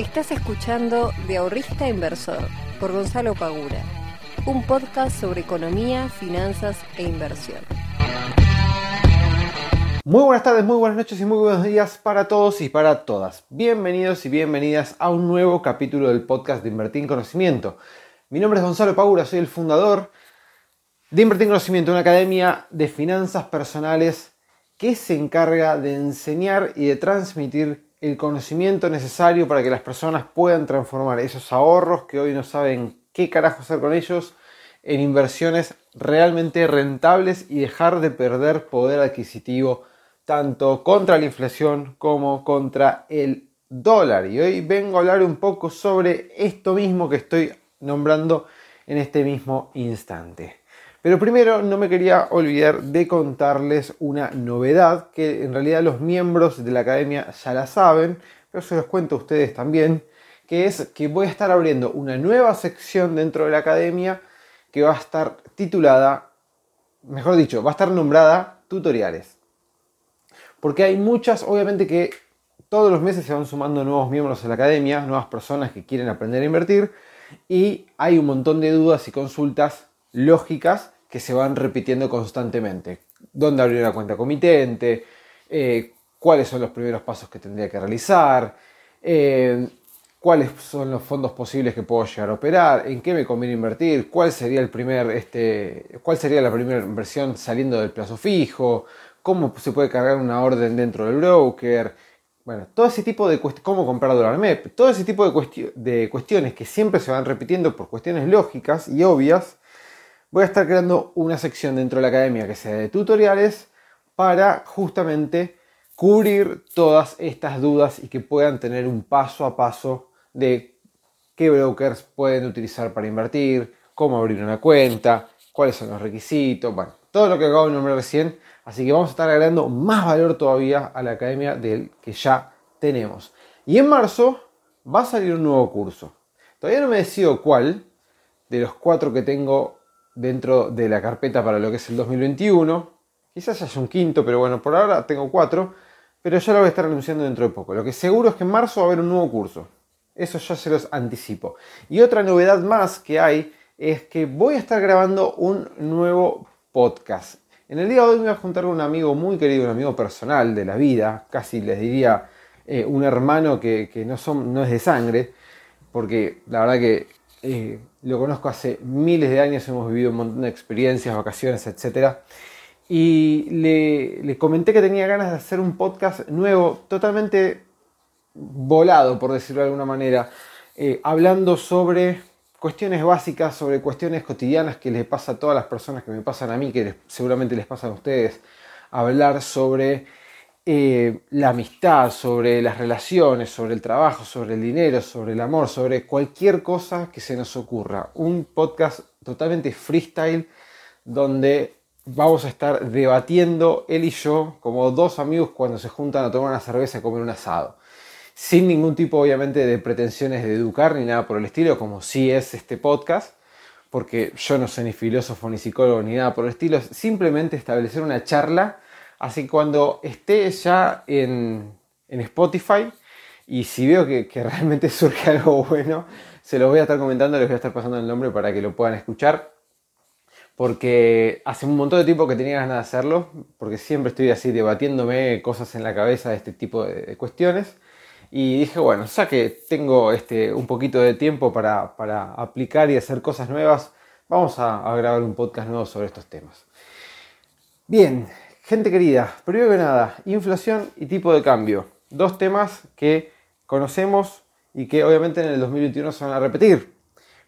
Estás escuchando De Ahorrista Inversor por Gonzalo Pagura, un podcast sobre economía, finanzas e inversión. Muy buenas tardes, muy buenas noches y muy buenos días para todos y para todas. Bienvenidos y bienvenidas a un nuevo capítulo del podcast de Invertir en Conocimiento. Mi nombre es Gonzalo Pagura, soy el fundador de Invertir en Conocimiento, una academia de finanzas personales que se encarga de enseñar y de transmitir el conocimiento necesario para que las personas puedan transformar esos ahorros que hoy no saben qué carajo hacer con ellos en inversiones realmente rentables y dejar de perder poder adquisitivo tanto contra la inflación como contra el dólar. Y hoy vengo a hablar un poco sobre esto mismo que estoy nombrando en este mismo instante. Pero primero no me quería olvidar de contarles una novedad que en realidad los miembros de la academia ya la saben, pero se los cuento a ustedes también, que es que voy a estar abriendo una nueva sección dentro de la academia que va a estar titulada, mejor dicho, va a estar nombrada tutoriales. Porque hay muchas, obviamente que todos los meses se van sumando nuevos miembros a la academia, nuevas personas que quieren aprender a invertir y hay un montón de dudas y consultas lógicas que se van repitiendo constantemente. ¿Dónde abrir una cuenta comitente? Eh, ¿Cuáles son los primeros pasos que tendría que realizar? Eh, ¿Cuáles son los fondos posibles que puedo llegar a operar? ¿En qué me conviene invertir? ¿Cuál sería, el primer, este, ¿Cuál sería la primera inversión saliendo del plazo fijo? ¿Cómo se puede cargar una orden dentro del broker? Bueno, todo ese tipo de cuestiones, cómo comprar dólar MEP, todo ese tipo de, de cuestiones que siempre se van repitiendo por cuestiones lógicas y obvias, voy a estar creando una sección dentro de la academia que sea de tutoriales para justamente cubrir todas estas dudas y que puedan tener un paso a paso de qué brokers pueden utilizar para invertir, cómo abrir una cuenta, cuáles son los requisitos, bueno, todo lo que acabo de nombrar recién. Así que vamos a estar agregando más valor todavía a la academia del que ya tenemos. Y en marzo va a salir un nuevo curso. Todavía no me decido cuál de los cuatro que tengo dentro de la carpeta para lo que es el 2021. Quizás haya un quinto, pero bueno, por ahora tengo cuatro, pero ya lo voy a estar anunciando dentro de poco. Lo que seguro es que en marzo va a haber un nuevo curso. Eso ya se los anticipo. Y otra novedad más que hay es que voy a estar grabando un nuevo podcast. En el día de hoy me voy a juntar con un amigo muy querido, un amigo personal de la vida, casi les diría eh, un hermano que, no es de sangre, porque la verdad que eh, lo conozco hace miles de años, hemos vivido un montón de experiencias, vacaciones, etc. Y le, comenté que tenía ganas de hacer un podcast nuevo, totalmente volado, por decirlo de alguna manera, eh, hablando sobre cuestiones básicas, sobre cuestiones cotidianas que les pasa a todas las personas que me pasan a mí, que seguramente les pasan a ustedes, hablar sobre eh, la amistad, sobre las relaciones, sobre el trabajo, sobre el dinero, sobre el amor, sobre cualquier cosa que se nos ocurra. Un podcast totalmente freestyle donde vamos a estar debatiendo él y yo como dos amigos cuando se juntan a tomar una cerveza y comer un asado. Sin ningún tipo obviamente de pretensiones de educar ni nada por el estilo, como sí es este podcast, porque yo no soy ni filósofo ni psicólogo ni nada por el estilo, simplemente establecer una charla Así que cuando esté ya en, Spotify y si veo que, realmente surge algo bueno, se los voy a estar comentando, les voy a estar pasando el nombre para que lo puedan escuchar. Porque hace un montón de tiempo que tenía ganas de hacerlo, porque siempre estoy así debatiéndome cosas en la cabeza de este tipo de, cuestiones. Y dije, bueno, ya que tengo este, un poquito de tiempo para, aplicar y hacer cosas nuevas, vamos a grabar un podcast nuevo sobre estos temas. Bien, Gente querida, primero que nada, inflación y tipo de cambio. Dos temas que conocemos y que obviamente en el 2021 se van a repetir.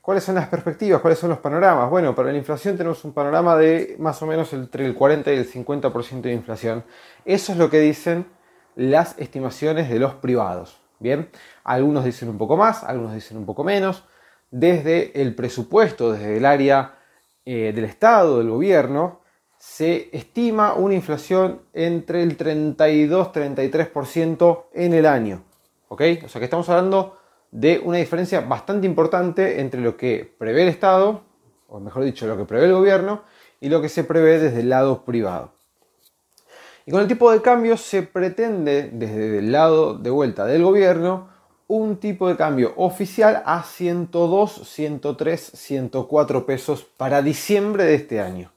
¿Cuáles son las perspectivas? ¿Cuáles son los panoramas? Bueno, para la inflación tenemos un panorama de más o menos entre el 40 y el 50% de inflación. Eso es lo que dicen las estimaciones de los privados. Bien, algunos dicen un poco más, algunos dicen un poco menos. Desde el presupuesto, desde el área eh, del Estado, del gobierno, se estima una inflación entre el 32-33% en el año. ¿Ok? O sea que estamos hablando de una diferencia bastante importante entre lo que prevé el Estado, o mejor dicho, lo que prevé el gobierno, y lo que se prevé desde el lado privado. Y con el tipo de cambio se pretende, desde el lado de vuelta del gobierno, un tipo de cambio oficial a 102, 103, 104 pesos para diciembre de este año.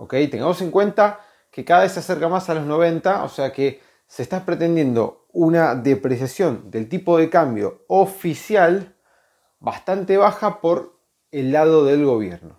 ¿Ok? Tengamos en cuenta que cada vez se acerca más a los 90, o sea que se está pretendiendo una depreciación del tipo de cambio oficial bastante baja por el lado del gobierno.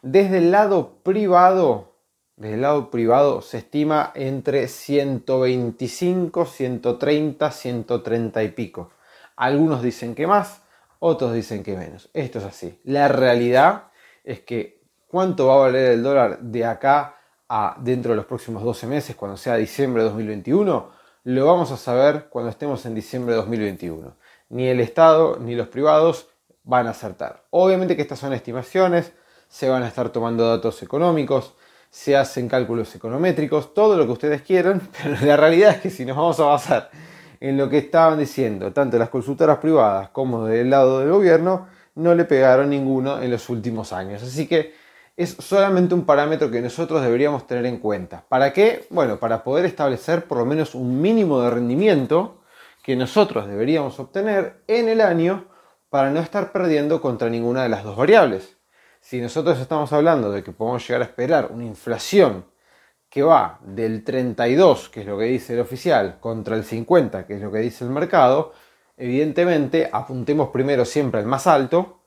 Desde el lado privado, desde el lado privado se estima entre 125, 130, 130 y pico. Algunos dicen que más, otros dicen que menos. Esto es así. La realidad es que cuánto va a valer el dólar de acá a dentro de los próximos 12 meses, cuando sea diciembre de 2021, lo vamos a saber cuando estemos en diciembre de 2021. Ni el Estado ni los privados van a acertar. Obviamente que estas son estimaciones, se van a estar tomando datos económicos, se hacen cálculos econométricos, todo lo que ustedes quieran, pero la realidad es que si nos vamos a basar en lo que estaban diciendo tanto las consultoras privadas como del lado del gobierno, no le pegaron ninguno en los últimos años. Así que es solamente un parámetro que nosotros deberíamos tener en cuenta. ¿Para qué? Bueno, para poder establecer por lo menos un mínimo de rendimiento que nosotros deberíamos obtener en el año para no estar perdiendo contra ninguna de las dos variables. Si nosotros estamos hablando de que podemos llegar a esperar una inflación que va del 32, que es lo que dice el oficial, contra el 50, que es lo que dice el mercado, evidentemente apuntemos primero siempre al más alto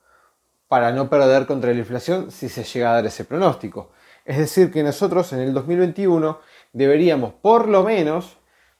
para no perder contra la inflación si se llega a dar ese pronóstico. Es decir, que nosotros en el 2021 deberíamos por lo menos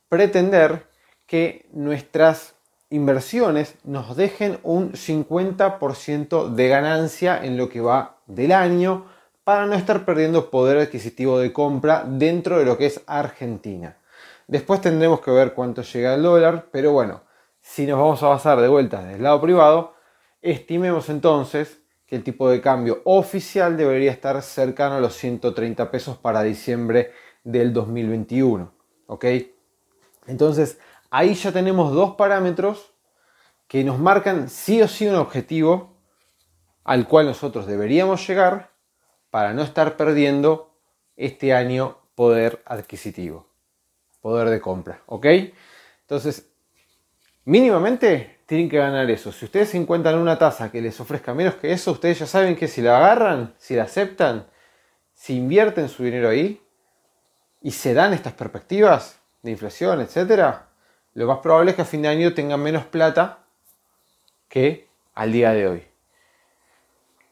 pretender que nuestras inversiones nos dejen un 50% de ganancia en lo que va del año para no estar perdiendo poder adquisitivo de compra dentro de lo que es Argentina. Después tendremos que ver cuánto llega el dólar, pero bueno, si nos vamos a basar de vuelta del lado privado, estimemos entonces el tipo de cambio oficial debería estar cercano a los 130 pesos para diciembre del 2021. ¿Ok? Entonces, ahí ya tenemos dos parámetros que nos marcan sí o sí un objetivo al cual nosotros deberíamos llegar para no estar perdiendo este año poder adquisitivo, poder de compra. ¿Ok? Entonces, mínimamente tienen que ganar eso. Si ustedes encuentran una tasa que les ofrezca menos que eso, ustedes ya saben que si la agarran, si la aceptan, si invierten su dinero ahí y se dan estas perspectivas de inflación, etc., lo más probable es que a fin de año tengan menos plata que al día de hoy.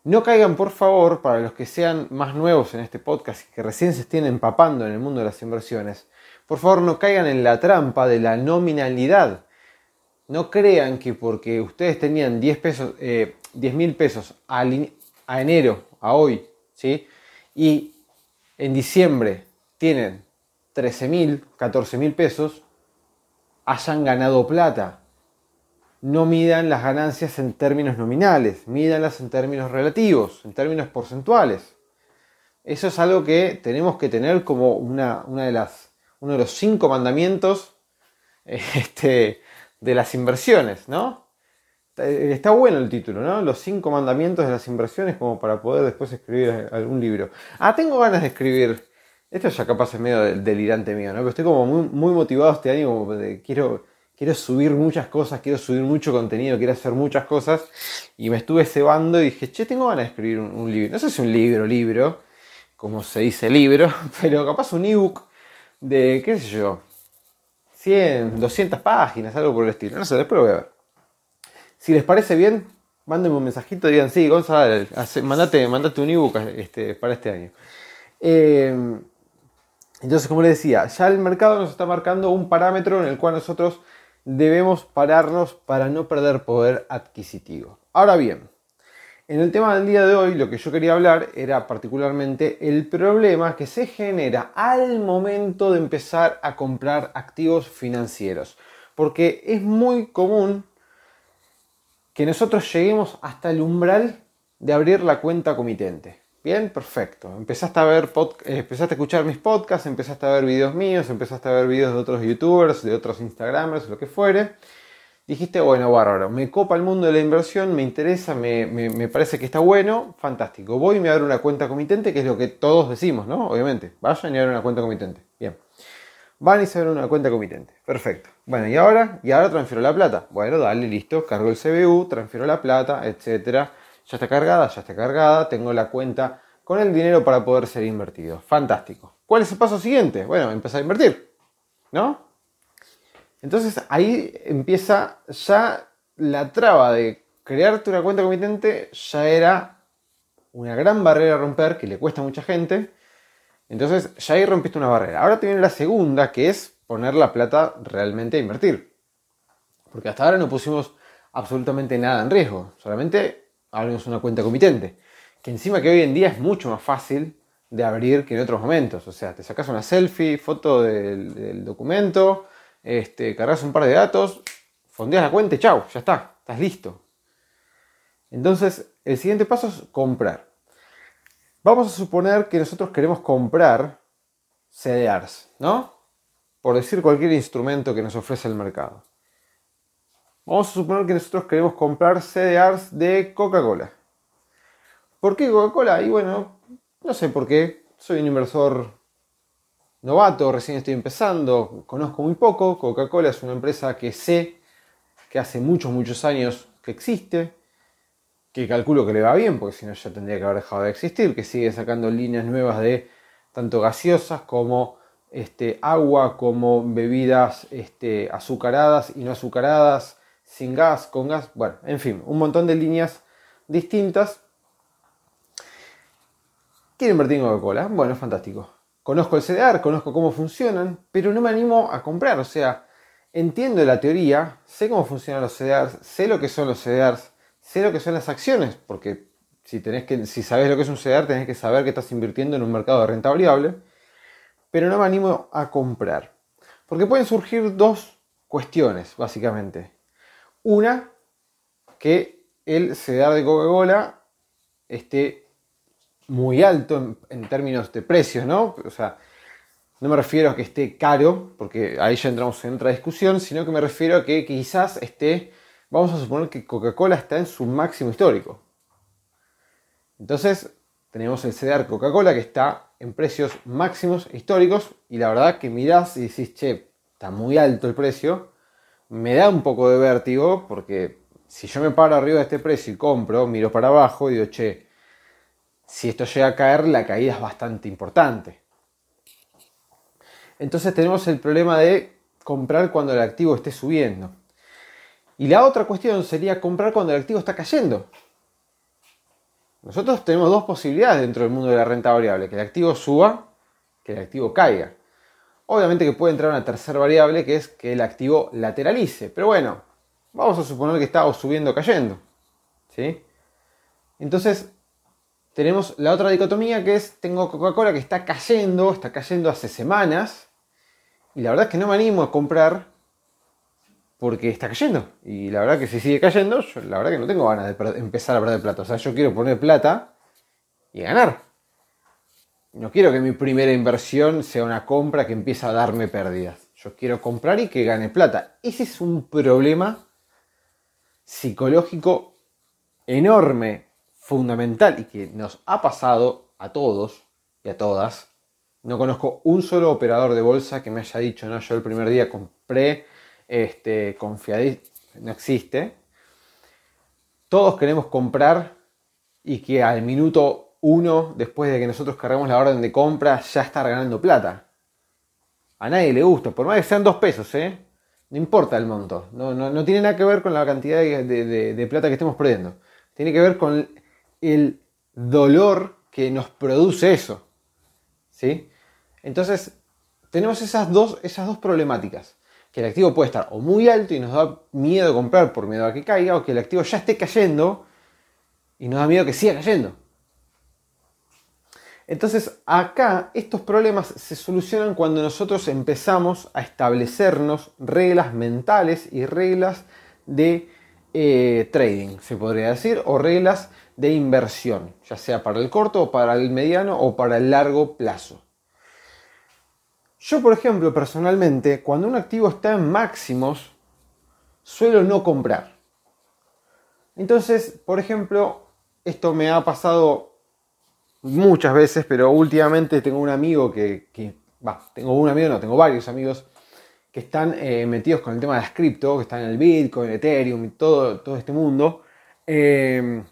No caigan, por favor, para los que sean más nuevos en este podcast y que recién se estén empapando en el mundo de las inversiones, por favor no caigan en la trampa de la nominalidad no crean que porque ustedes tenían 10 pesos, eh, mil pesos a, enero, a hoy, ¿sí? Y en diciembre tienen 13 mil, 14 mil pesos, hayan ganado plata. No midan las ganancias en términos nominales, mídanlas en términos relativos, en términos porcentuales. Eso es algo que tenemos que tener como una, una de las, uno de los cinco mandamientos este, de las inversiones, ¿no? Está bueno el título, ¿no? Los cinco mandamientos de las inversiones como para poder después escribir algún libro. Ah, tengo ganas de escribir. Esto ya capaz es medio delirante mío, ¿no? Pero estoy como muy, muy motivado este año, como de, quiero, quiero subir muchas cosas, quiero subir mucho contenido, quiero hacer muchas cosas. Y me estuve cebando y dije, che, tengo ganas de escribir un, un libro. No sé si un libro, libro, como se dice libro, pero capaz un ebook de, qué sé yo, 100, 200 páginas, algo por el estilo. No sé, después lo voy a ver. Si les parece bien, mándenme un mensajito y digan, sí, Gonzalo, mandate, mandate un ebook este, para este año. Eh, entonces, como les decía, ya el mercado nos está marcando un parámetro en el cual nosotros debemos pararnos para no perder poder adquisitivo. Ahora bien, en el tema del día de hoy lo que yo quería hablar era particularmente el problema que se genera al momento de empezar a comprar activos financieros. Porque es muy común que nosotros lleguemos hasta el umbral de abrir la cuenta comitente. Bien, perfecto. Empezaste a ver eh, empezaste a escuchar mis podcasts, empezaste a ver videos míos, empezaste a ver videos de otros youtubers, de otros instagramers, lo que fuere dijiste, bueno, bárbaro, me copa el mundo de la inversión, me interesa, me, parece que está bueno, fantástico. Voy y me abro una cuenta comitente, que es lo que todos decimos, ¿no? Obviamente, vayan y abren una cuenta comitente. Bien. Van y se abren una cuenta comitente. Perfecto. Bueno, ¿y ahora? ¿Y ahora transfiero la plata? Bueno, dale, listo. Cargo el CBU, transfiero la plata, etcétera. Ya está cargada, ya está cargada. Tengo la cuenta con el dinero para poder ser invertido. Fantástico. ¿Cuál es el paso siguiente? Bueno, empezar a invertir. ¿No? Entonces ahí empieza ya la traba de crearte una cuenta comitente, ya era una gran barrera a romper que le cuesta a mucha gente. Entonces ya ahí rompiste una barrera. Ahora te viene la segunda, que es poner la plata realmente a invertir. Porque hasta ahora no pusimos absolutamente nada en riesgo. Solamente abrimos una cuenta comitente. Que encima que hoy en día es mucho más fácil de abrir que en otros momentos. O sea, te sacas una selfie, foto del, documento, este, cargas un par de datos, fondeas la cuenta y chau, ya está, estás listo. Entonces, el siguiente paso es comprar. Vamos a suponer que nosotros queremos comprar CDRs, ¿no? Por decir cualquier instrumento que nos ofrece el mercado. Vamos a suponer que nosotros queremos comprar CDRs de Coca-Cola. ¿Por qué Coca-Cola? Y bueno, no sé por qué. Soy un inversor novato, recién estoy empezando, conozco muy poco. Coca-Cola es una empresa que sé que hace muchos, muchos años que existe, que calculo que le va bien, porque si no ya tendría que haber dejado de existir, que sigue sacando líneas nuevas de tanto gaseosas como este, agua, como bebidas este, azucaradas y no azucaradas, sin gas, con gas, bueno, en fin, un montón de líneas distintas Quiero invertir en Coca-Cola. Bueno, fantástico. Conozco el CDR, conozco cómo funcionan, pero no me animo a comprar. O sea, entiendo la teoría, sé cómo funcionan los CDRs, sé lo que son los CDRs, sé lo que son las acciones, porque si, sabes lo que es un CDR, tenés que saber que estás invirtiendo en un mercado de renta variable, pero no me animo a comprar. Porque pueden surgir dos cuestiones, básicamente. Una, que el CDR de Coca-Cola esté muy alto en, términos de precios, ¿no? O sea, no me refiero a que esté caro, porque ahí ya entramos en otra discusión, sino que me refiero a que quizás esté, vamos a suponer que Coca-Cola está en su máximo histórico. Entonces, tenemos el CDR Coca-Cola que está en precios máximos históricos y la verdad que mirás y decís, che, está muy alto el precio, me da un poco de vértigo porque si yo me paro arriba de este precio y compro, miro para abajo y digo, che, si esto llega a caer, la caída es bastante importante. Entonces tenemos el problema de comprar cuando el activo esté subiendo. Y la otra cuestión sería comprar cuando el activo está cayendo. Nosotros tenemos dos posibilidades dentro del mundo de la renta variable, que el activo suba, que el activo caiga. Obviamente que puede entrar una tercera variable que es que el activo lateralice, pero bueno, vamos a suponer que está subiendo o cayendo. ¿sí? Entonces, tenemos la otra dicotomía que es, tengo Coca-Cola que está cayendo, está cayendo hace semanas, y la verdad es que no me animo a comprar porque está cayendo. Y la verdad que si sigue cayendo, la verdad que no tengo ganas de empezar a perder plata. O sea, yo quiero poner plata y ganar. No quiero que mi primera inversión sea una compra que empiece a darme pérdidas. Yo quiero comprar y que gane plata. Ese es un problema psicológico enorme fundamental y que nos ha pasado a todos y a todas. No conozco un solo operador de bolsa que me haya dicho, no, yo el primer día compré, este, no existe. Todos queremos comprar y que al minuto uno, después de que nosotros cargamos la orden de compra, ya estar ganando plata. A nadie le gusta, por más que sean dos pesos, ¿eh? No importa el monto, no, no, tiene nada que ver con la cantidad de, de plata que estemos perdiendo. Tiene que ver con el dolor que nos produce eso. ¿Sí? Entonces, tenemos esas dos, esas dos problemáticas. Que el activo puede estar o muy alto y nos da miedo comprar por miedo a que caiga, o que el activo ya esté cayendo y nos da miedo que siga cayendo. Entonces, acá estos problemas se solucionan cuando nosotros empezamos a establecernos reglas mentales y reglas de eh, trading, se podría decir, o reglas de inversión, ya sea para el corto o para el mediano o para el largo plazo. Yo, por ejemplo, personalmente, cuando un activo está en máximos, suelo no comprar. Entonces, por ejemplo, esto me ha pasado muchas veces, pero últimamente tengo un amigo que, va, tengo un amigo, no, tengo varios amigos que están eh, metidos con el tema de las cripto, que están en el Bitcoin, Ethereum y todo, todo este mundo. Eh,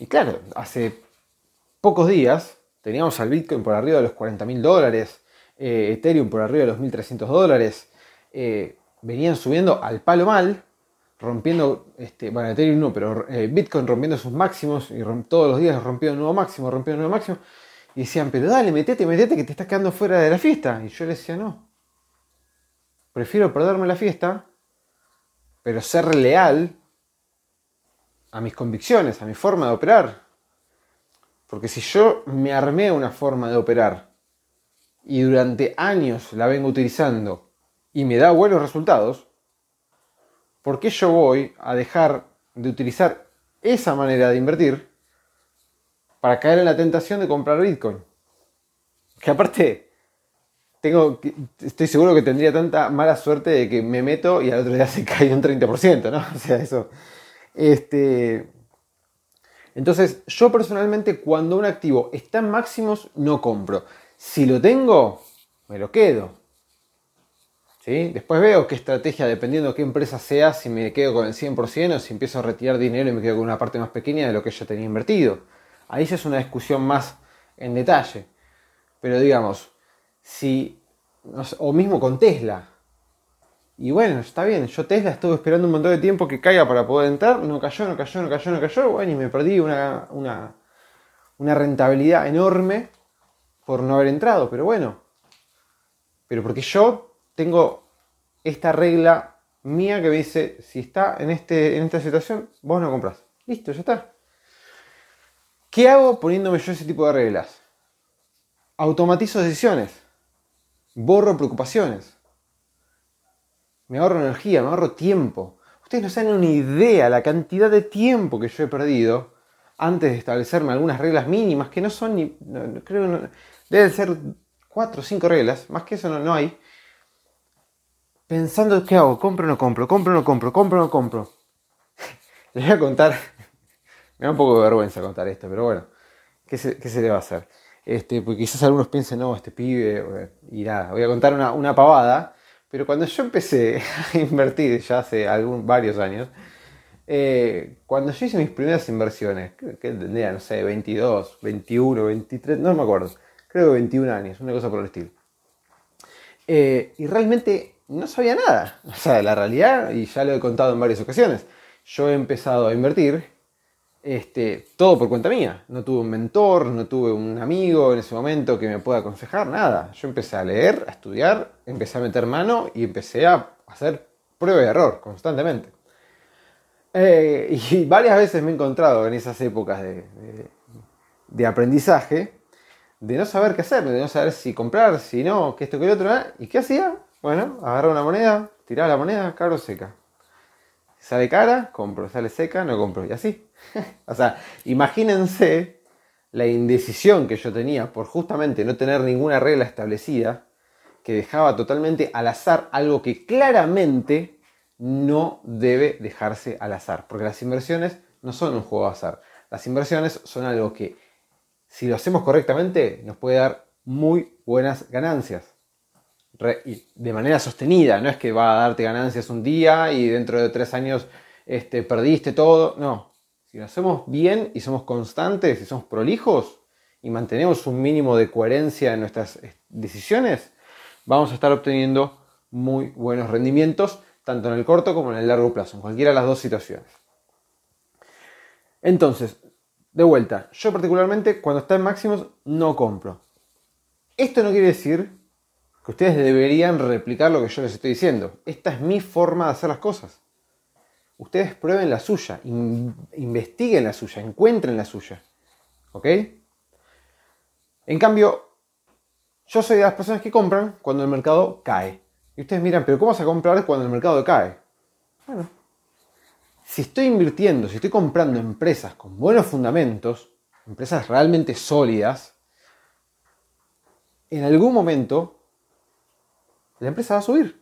y claro, hace pocos días teníamos al Bitcoin por arriba de los 40 mil dólares, eh, Ethereum por arriba de los 1.300 dólares, venían subiendo al palo mal, rompiendo, este, bueno, Ethereum no, pero Bitcoin rompiendo sus máximos y todos los días rompiendo un nuevo máximo, rompiendo un nuevo máximo. Y decían, pero dale, metete, metete, que te estás quedando fuera de la fiesta. Y yo les decía, no, Prefiero perderme la fiesta, pero ser leal a mis convicciones, a mi forma de operar. Porque si yo me armé una forma de operar y durante años la vengo utilizando y me da buenos resultados, ¿por qué yo voy a dejar de utilizar esa manera de invertir para caer en la tentación de comprar Bitcoin? Que aparte tengo, estoy seguro que tendría tanta mala suerte de que me meto y al otro día se cae un 30%, ¿no? O sea, eso. Este, entonces, yo personalmente cuando un activo está en máximos, no compro. Si lo tengo, me lo quedo. ¿Sí? Después veo qué estrategia, dependiendo de qué empresa sea, si me quedo con el 100% o si empiezo a retirar dinero y me quedo con una parte más pequeña de lo que yo tenía invertido. Ahí ya es una discusión más en detalle. Pero digamos, si, o mismo con Tesla. Y bueno, está bien, yo Tesla estuve esperando un montón de tiempo que caiga para poder entrar, no cayó, no cayó, no cayó, no cayó, bueno, y me perdí una, una, rentabilidad enorme por no haber entrado, pero bueno. Pero porque yo tengo esta regla mía que me dice, si está en, este, en esta situación, vos no compras. Listo, ya está. ¿Qué hago poniéndome yo ese tipo de reglas? Automatizo decisiones borro preocupaciones. Me ahorro energía, me ahorro tiempo. Ustedes no se dan una idea la cantidad de tiempo que yo he perdido antes de establecerme algunas reglas mínimas que no son ni. creo deben ser cuatro o cinco reglas, más que eso no, no hay. Pensando, ¿qué hago? ¿Compro o no compro? ¿Compro o no compro? ¿Compro o no compro? Les voy a contar. me da un poco de vergüenza contar esto, pero bueno, ¿qué qué se le va a hacer? Este, porque quizás algunos piensen, no, este pibe, y nada, voy a contar una, pavada, pero cuando yo empecé a invertir ya hace algún, varios años, eh, cuando yo hice mis primeras inversiones, que tendría, no sé, 22, 21, 23, no me acuerdo, creo que 21 años, una cosa por el estilo. Eh, y realmente no sabía nada. O sea, la realidad, y ya lo he contado en varias ocasiones, yo he empezado a invertir este, todo por cuenta mía. No tuve un mentor, no tuve un amigo en ese momento que me pueda aconsejar, nada. Yo empecé a leer, a estudiar, empecé a meter mano y empecé a hacer prueba y error constantemente. Eh, y varias veces me he encontrado en esas épocas de, aprendizaje de no saber qué hacer, de no saber si comprar, si no, que esto, que lo otro. ¿eh? ¿Y qué hacía? Bueno, agarraba una moneda, tiraba la moneda, caro seca. Sale cara, compro, sale seca, no compro. Y así. o sea, imagínense la indecisión que yo tenía por justamente no tener ninguna regla establecida que dejaba totalmente al azar algo que claramente no debe dejarse al azar. Porque las inversiones no son un juego de azar. Las inversiones son algo que, si lo hacemos correctamente, nos puede dar muy buenas ganancias de manera sostenida, no es que va a darte ganancias un día y dentro de tres años este, perdiste todo, no. Si lo hacemos bien y somos constantes y somos prolijos y mantenemos un mínimo de coherencia en nuestras eh, decisiones, vamos a estar obteniendo muy buenos rendimientos, tanto en el corto como en el largo plazo, en cualquiera de las dos situaciones. Entonces, de vuelta, yo particularmente cuando está en máximos no compro. Esto no quiere decir ustedes deberían replicar lo que yo les estoy diciendo. Esta es mi forma de hacer las cosas. Ustedes prueben la suya, investiguen la suya, encuentren la suya. ¿Ok? En cambio, yo soy de las personas que compran cuando el mercado cae. Y ustedes miran, pero ¿cómo vas a comprar cuando el mercado cae? Bueno, si estoy invirtiendo, si estoy comprando empresas con buenos fundamentos, empresas realmente sólidas, en algún momento la empresa va a subir.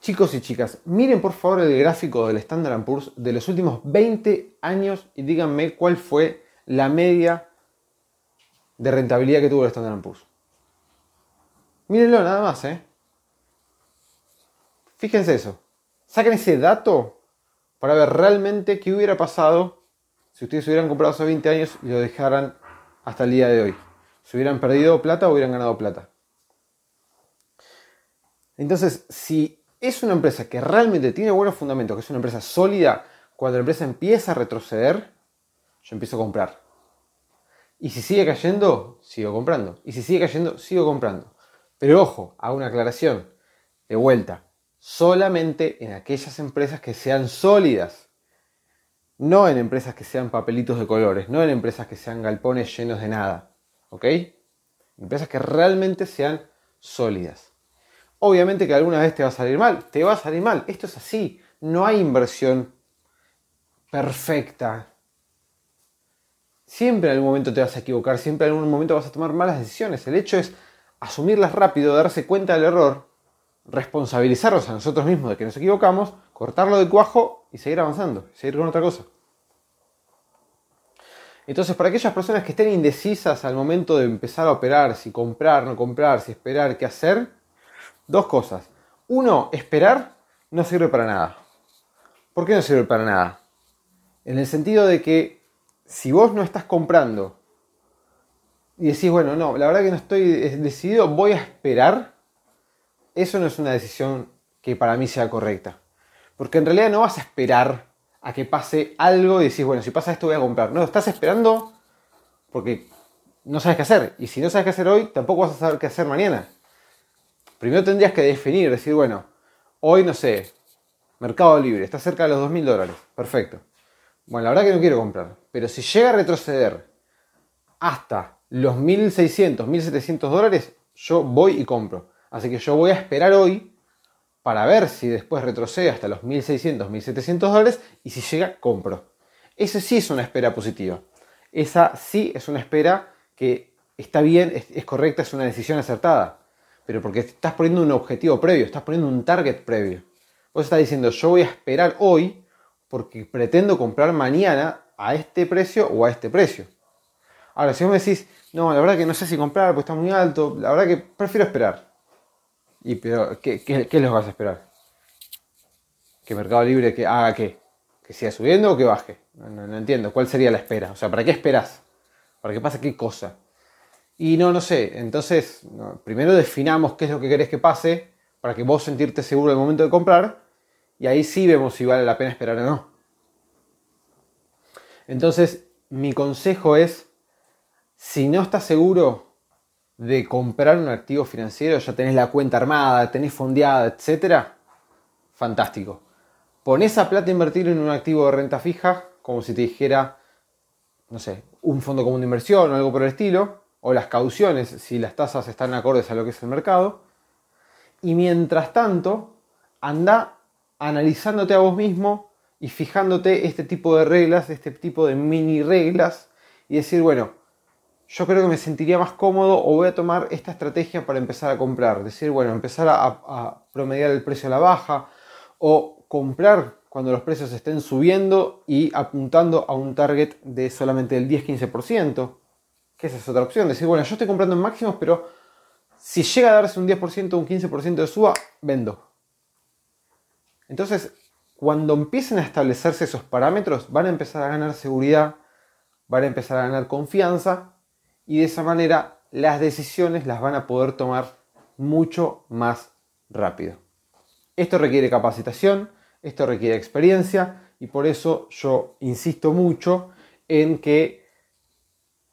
Chicos y chicas, miren por favor el gráfico del Standard Poor's de los últimos 20 años y díganme cuál fue la media de rentabilidad que tuvo el Standard Poor's. Mírenlo nada más, ¿eh? Fíjense eso. Saquen ese dato para ver realmente qué hubiera pasado si ustedes hubieran comprado hace 20 años y lo dejaran hasta el día de hoy. Si hubieran perdido plata o hubieran ganado plata. Entonces, si es una empresa que realmente tiene buenos fundamentos, que es una empresa sólida, cuando la empresa empieza a retroceder, yo empiezo a comprar. Y si sigue cayendo, sigo comprando. Y si sigue cayendo, sigo comprando. Pero ojo, hago una aclaración. De vuelta, solamente en aquellas empresas que sean sólidas. No en empresas que sean papelitos de colores, no en empresas que sean galpones llenos de nada. ¿Ok? Empresas que realmente sean sólidas. Obviamente que alguna vez te va a salir mal, te va a salir mal. Esto es así. No hay inversión perfecta. Siempre en algún momento te vas a equivocar, siempre en algún momento vas a tomar malas decisiones. El hecho es asumirlas rápido, darse cuenta del error, responsabilizarnos a nosotros mismos de que nos equivocamos, cortarlo de cuajo y seguir avanzando, seguir con otra cosa. Entonces, para aquellas personas que estén indecisas al momento de empezar a operar, si comprar, no comprar, si esperar, qué hacer, dos cosas. Uno, esperar no sirve para nada. ¿Por qué no sirve para nada? En el sentido de que si vos no estás comprando y decís, bueno, no, la verdad que no estoy decidido, voy a esperar, eso no es una decisión que para mí sea correcta. Porque en realidad no vas a esperar a que pase algo y decís, bueno, si pasa esto voy a comprar. No, estás esperando porque no sabes qué hacer. Y si no sabes qué hacer hoy, tampoco vas a saber qué hacer mañana. Primero tendrías que definir, decir, bueno, hoy no sé, Mercado Libre, está cerca de los 2.000 dólares. Perfecto. Bueno, la verdad que no quiero comprar. Pero si llega a retroceder hasta los 1.600, 1.700 dólares, yo voy y compro. Así que yo voy a esperar hoy para ver si después retrocede hasta los 1.600, 1.700 dólares y si llega, compro. Esa sí es una espera positiva. Esa sí es una espera que está bien, es, es correcta, es una decisión acertada. Pero porque estás poniendo un objetivo previo, estás poniendo un target previo. Vos estás diciendo, yo voy a esperar hoy porque pretendo comprar mañana a este precio o a este precio. Ahora, si vos me decís, no, la verdad que no sé si comprar porque está muy alto, la verdad que prefiero esperar. ¿Y pero qué, qué, qué les vas a esperar? ¿Que Mercado Libre que haga qué? ¿Que siga subiendo o que baje? No, entiendo. ¿Cuál sería la espera? O sea, ¿para qué esperas? ¿Para que pase qué cosa? Y no, no sé. Entonces, primero definamos qué es lo que querés que pase para que vos sentirte seguro el momento de comprar y ahí sí vemos si vale la pena esperar o no. Entonces, mi consejo es, si no estás seguro de comprar un activo financiero, ya tenés la cuenta armada, tenés fondeada, etc., fantástico. Pon esa plata a invertir en un activo de renta fija, como si te dijera, no sé, un fondo común de inversión o algo por el estilo, o las cauciones, si las tasas están acordes a lo que es el mercado. Y mientras tanto, anda analizándote a vos mismo y fijándote este tipo de reglas, este tipo de mini reglas y decir, bueno, yo creo que me sentiría más cómodo o voy a tomar esta estrategia para empezar a comprar. Decir, bueno, empezar a, a promediar el precio a la baja o comprar cuando los precios estén subiendo y apuntando a un target de solamente el 10-15%, que esa es otra opción. Decir, bueno, yo estoy comprando en máximos, pero si llega a darse un 10% o un 15% de suba, vendo. Entonces, cuando empiecen a establecerse esos parámetros, van a empezar a ganar seguridad, van a empezar a ganar confianza y de esa manera las decisiones las van a poder tomar mucho más rápido. Esto requiere capacitación, esto requiere experiencia y por eso yo insisto mucho en que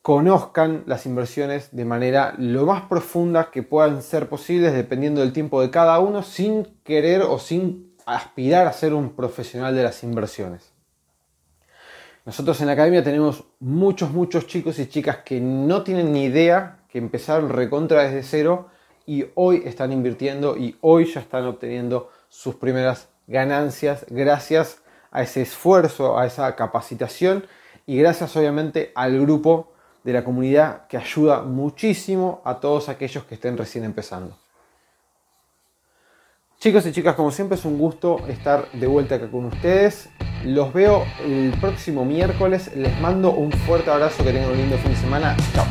conozcan las inversiones de manera lo más profunda que puedan ser posibles dependiendo del tiempo de cada uno sin querer o sin aspirar a ser un profesional de las inversiones. Nosotros en la academia tenemos muchos, muchos chicos y chicas que no tienen ni idea, que empezaron recontra desde cero y hoy están invirtiendo y hoy ya están obteniendo sus primeras ganancias gracias a ese esfuerzo, a esa capacitación y gracias obviamente al grupo de la comunidad que ayuda muchísimo a todos aquellos que estén recién empezando. Chicos y chicas, como siempre es un gusto estar de vuelta acá con ustedes. Los veo el próximo miércoles. Les mando un fuerte abrazo, que tengan un lindo fin de semana. Chao.